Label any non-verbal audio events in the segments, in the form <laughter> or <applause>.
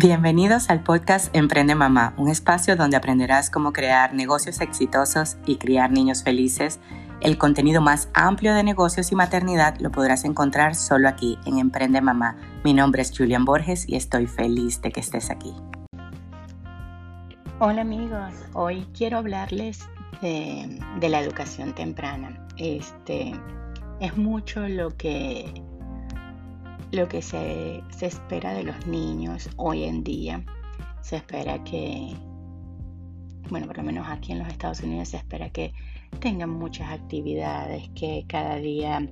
Bienvenidos al podcast Emprende Mamá, un espacio donde aprenderás cómo crear negocios exitosos y criar niños felices. El contenido más amplio de negocios y maternidad lo podrás encontrar solo aquí en Emprende Mamá. Mi nombre es Julian Borges y estoy feliz de que estés aquí. Hola amigos, hoy quiero hablarles de, de la educación temprana. Este es mucho lo que lo que se, espera de los niños hoy en día. Se espera que, bueno, por lo menos aquí en los Estados Unidos se espera que tengan muchas actividades, que cada día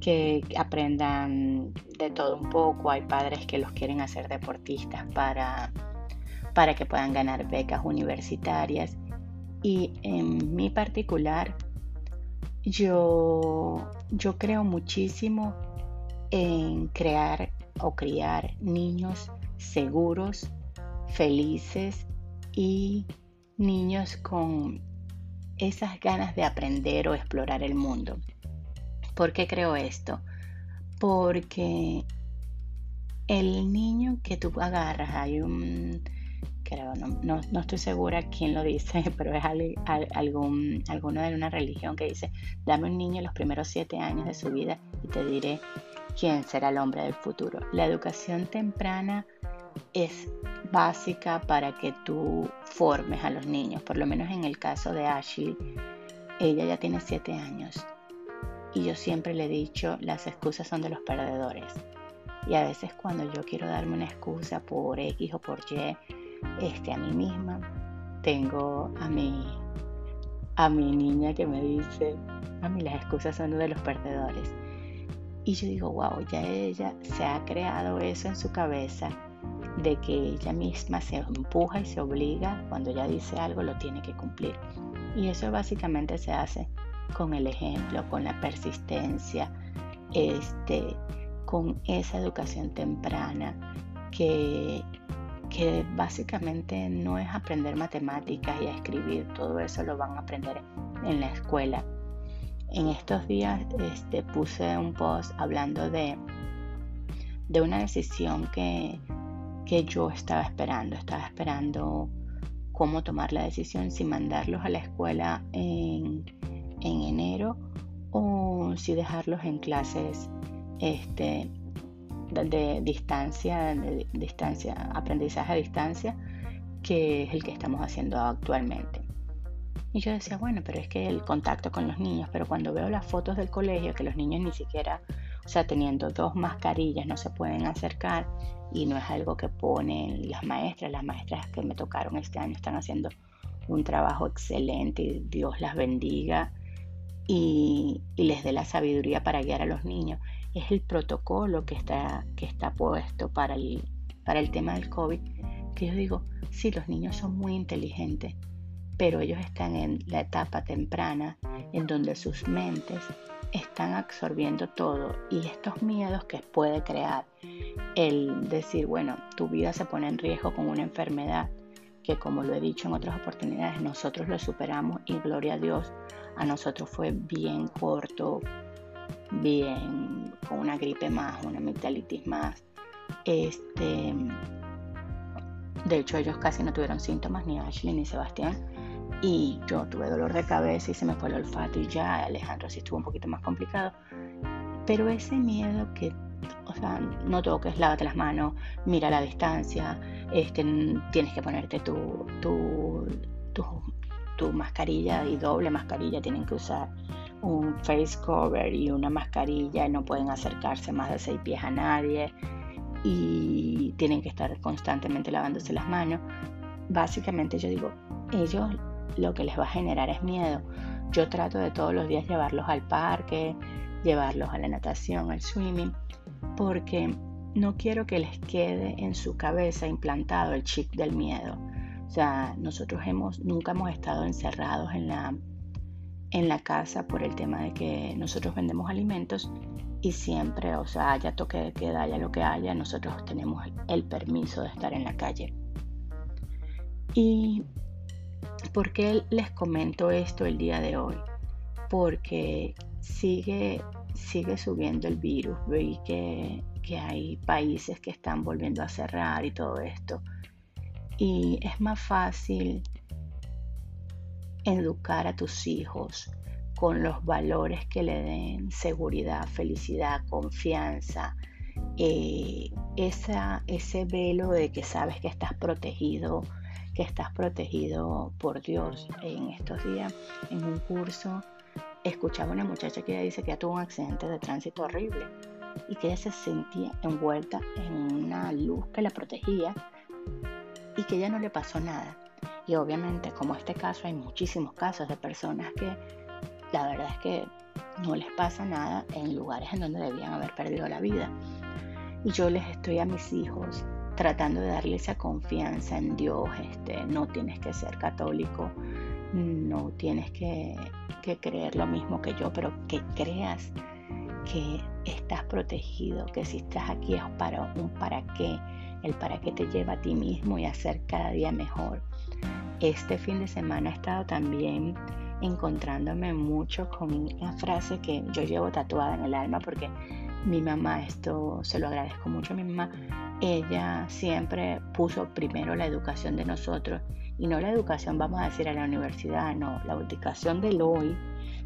que aprendan de todo un poco. Hay padres que los quieren hacer deportistas para, para que puedan ganar becas universitarias. Y en mi particular, yo, yo creo muchísimo en crear o criar niños seguros, felices y niños con esas ganas de aprender o explorar el mundo. ¿Por qué creo esto? Porque el niño que tú agarras, hay un, creo, no, estoy segura quién lo dice, <laughs> pero es algún, alguno de una religión que dice, dame un niño los primeros siete años de su vida y te diré quién será el hombre del futuro. La educación temprana es básica para que tú formes a los niños, por lo menos en el caso de Ashley, ella ya tiene 7 años y yo siempre le he dicho, las excusas son de los perdedores. Y a veces cuando yo quiero darme una excusa por X o por Y, este, a mí misma, tengo a mi, a mi niña que me dice, a mí las excusas son de los perdedores. Y yo digo, wow, ya ella se ha creado eso en su cabeza de que ella misma se empuja y se obliga, cuando ella dice algo lo tiene que cumplir. Y eso básicamente se hace con el ejemplo, con la persistencia, este, con esa educación temprana que, que básicamente no es aprender matemáticas y a escribir, todo eso lo van a aprender en la escuela en estos días este, puse un post hablando de, de una decisión que, yo estaba esperando. Estaba esperando cómo tomar la decisión si mandarlos a la escuela en, enero o si dejarlos en clases este, de, distancia, de distancia, aprendizaje a distancia, que es el que estamos haciendo actualmente. Y yo decía, bueno, pero es que el contacto con los niños, pero cuando veo las fotos del colegio, que los niños ni siquiera, o sea, teniendo dos mascarillas, no se pueden acercar y no es algo que ponen las maestras, las maestras que me tocaron este año están haciendo un trabajo excelente y Dios las bendiga y, les dé la sabiduría para guiar a los niños. Es el protocolo que está, que está puesto para el, para el tema del COVID, que yo digo, sí, los niños son muy inteligentes, pero ellos están en la etapa temprana en donde sus mentes están absorbiendo todo y estos miedos que puede crear el decir, bueno, tu vida se pone en riesgo con una enfermedad que como lo he dicho en otras oportunidades, nosotros lo superamos y gloria a Dios, a nosotros fue bien corto, bien con una gripe más, una amigdalitis más. Este, de hecho, ellos casi no tuvieron síntomas, ni Ashley ni Sebastián y yo tuve dolor de cabeza y se me fue el olfato y ya Alejandro sí estuvo un poquito más complicado. Pero ese miedo que, o sea, no toques, lávate las manos, mira la distancia, este, tienes que ponerte tu, tu, tu, tu mascarilla y doble mascarilla, tienen que usar un face cover y una mascarilla, no pueden acercarse más de seis pies a nadie y tienen que estar constantemente lavándose las manos. Básicamente yo digo, ellos lo que les va a generar es miedo. Yo trato de todos los días llevarlos al parque, llevarlos a la natación, al swimming, porque no quiero que les quede en su cabeza implantado el chip del miedo. O sea, nosotros hemos, nunca hemos estado encerrados en la, en la casa por el tema de que nosotros vendemos alimentos y siempre, o sea, haya toque de queda, haya lo que haya, nosotros tenemos el permiso de estar en la calle. Y ¿Por qué les comento esto el día de hoy? Porque sigue, sigue subiendo el virus, vi que, que hay países que están volviendo a cerrar y todo esto. Y es más fácil educar a tus hijos con los valores que le den seguridad, felicidad, confianza, eh, esa, ese velo de que sabes que estás protegido, que estás protegido por Dios. En estos días, en un curso, escuchaba una muchacha que dice que tuvo un accidente de tránsito horrible y que ella se sentía envuelta en una luz que la protegía y que ella no le pasó nada. Y obviamente, como este caso, hay muchísimos casos de personas que la verdad es que no les pasa nada en lugares en donde debían haber perdido la vida. Y yo les estoy a mis hijos tratando de darle esa confianza en Dios. Este, no tienes que ser católico, no tienes que, que creer lo mismo que yo, pero que creas que estás protegido, que si estás aquí es para un para qué, el para qué te lleva a ti mismo y a ser cada día mejor. Este fin de semana he estado también encontrándome mucho con una frase que yo llevo tatuada en el alma porque mi mamá, esto se lo agradezco mucho a mi mamá, ella siempre puso primero la educación de nosotros y no la educación, vamos a decir, a la universidad, no, la educación del hoy,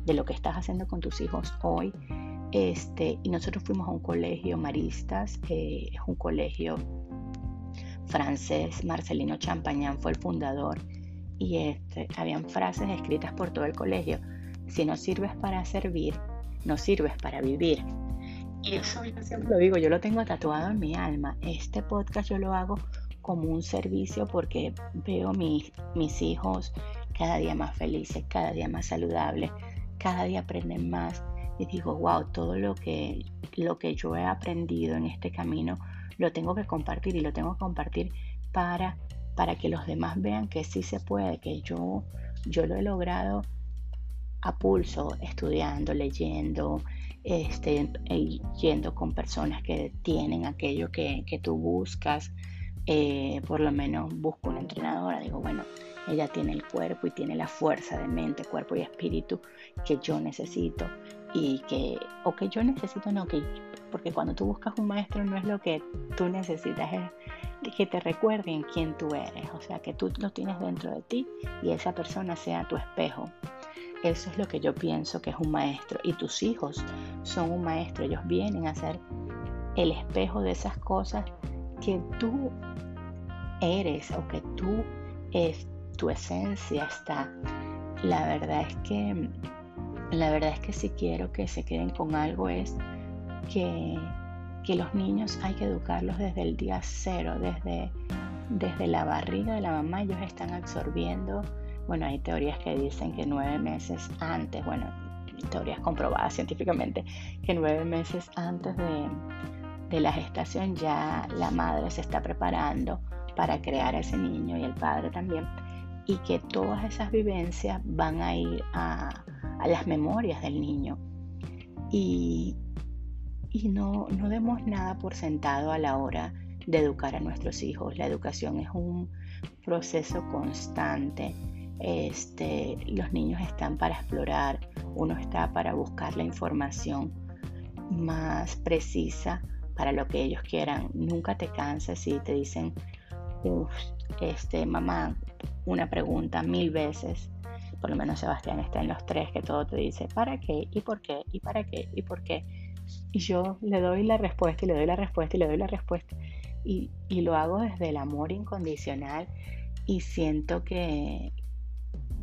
de lo que estás haciendo con tus hijos hoy. Este, y nosotros fuimos a un colegio maristas, eh, es un colegio francés, Marcelino Champagnán fue el fundador y este, habían frases escritas por todo el colegio. Si no sirves para servir, no sirves para vivir. Eso yo siempre lo digo, yo lo tengo tatuado en mi alma. Este podcast yo lo hago como un servicio porque veo mis, mis hijos cada día más felices, cada día más saludables, cada día aprenden más. Y digo, wow, todo lo que, lo que yo he aprendido en este camino lo tengo que compartir y lo tengo que compartir para para que los demás vean que sí se puede, que yo, yo lo he logrado a pulso, estudiando, leyendo, este, yendo con personas que tienen aquello que, tú buscas. Eh, por lo menos busco una entrenadora, digo, bueno, ella tiene el cuerpo y tiene la fuerza de mente, cuerpo y espíritu que yo necesito y que, o que yo necesito, no, que, porque cuando tú buscas un maestro no es lo que tú necesitas, es que te recuerden quién tú eres, o sea, que tú lo tienes dentro de ti y esa persona sea tu espejo. Eso es lo que yo pienso que es un maestro. Y tus hijos son un maestro, ellos vienen a ser el espejo de esas cosas que tú eres o que tú es tu esencia está. La verdad es que la verdad es que si quiero que se queden con algo es que que los niños hay que educarlos desde el día cero, desde, desde la barriga de la mamá, ellos están absorbiendo, bueno, hay teorías que dicen que nueve meses antes, bueno, teorías comprobadas <laughs> científicamente, que nueve meses antes de, de la gestación ya la madre se está preparando para crear a ese niño y el padre también, y que todas esas vivencias van a ir a, las memorias del niño. Y, y no, no demos nada por sentado a la hora de educar a nuestros hijos. La educación es un proceso constante. Este, los niños están para explorar, uno está para buscar la información más precisa para lo que ellos quieran. Nunca te canses si te dicen, este, mamá, una pregunta mil veces. Por lo menos Sebastián está en los tres que todo te dice, ¿para qué? ¿Y por qué? ¿Y para qué? ¿Y por qué? Y yo le doy la respuesta y le doy la respuesta y le doy la respuesta. Y, lo hago desde el amor incondicional y siento que,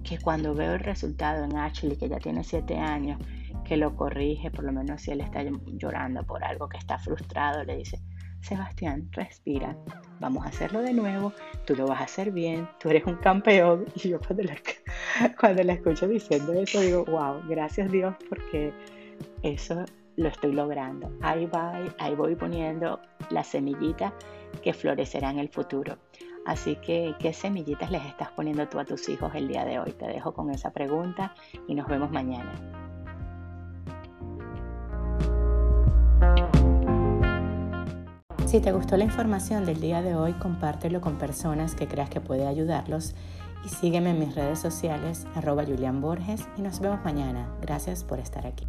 que cuando veo el resultado en Ashley, que ya tiene siete años, que lo corrige, por lo menos si él está llorando por algo, que está frustrado, le dice, Sebastián, respira, vamos a hacerlo de nuevo, tú lo vas a hacer bien, tú eres un campeón. <laughs> Y yo cuando la, cuando la escucho diciendo eso, digo, wow, gracias Dios, porque eso lo estoy logrando. Ahí, va, ahí voy poniendo la semillita que florecerá en el futuro. Así que, ¿qué semillitas les estás poniendo tú a tus hijos el día de hoy? Te dejo con esa pregunta y nos vemos mañana. Si te gustó la información del día de hoy, compártelo con personas que creas que puede ayudarlos y sígueme en mis redes sociales, arroba Julián Borges, y nos vemos mañana. Gracias por estar aquí.